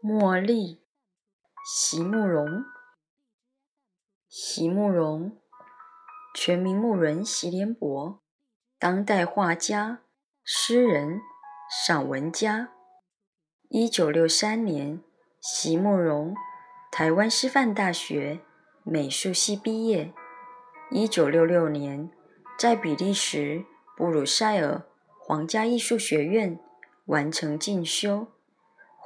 茉莉，席慕容。席慕容，全名慕伦席联博，当代画家、诗人、散文家。一九六三年，席慕容台湾师范大学美术系毕业。一九六六年，在比利时布鲁塞尔皇家艺术学院完成进修。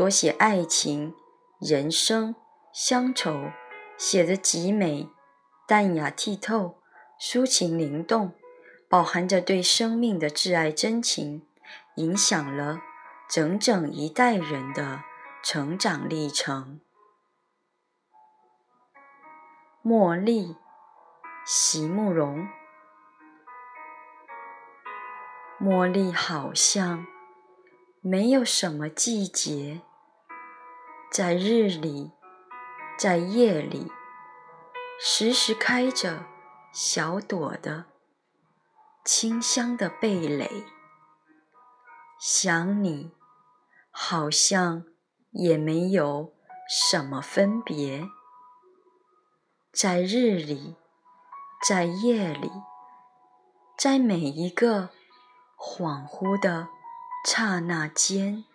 多写爱情、人生、乡愁，写得极美、淡雅剔透、抒情灵动，饱含着对生命的挚爱真情，影响了整整一代人的成长历程。茉莉，席慕容。茉莉好像。没有什么季节，在日里，在夜里，时时开着小朵的清香的蓓蕾。想你，好像也没有什么分别，在日里，在夜里，在每一个恍惚的。刹那间。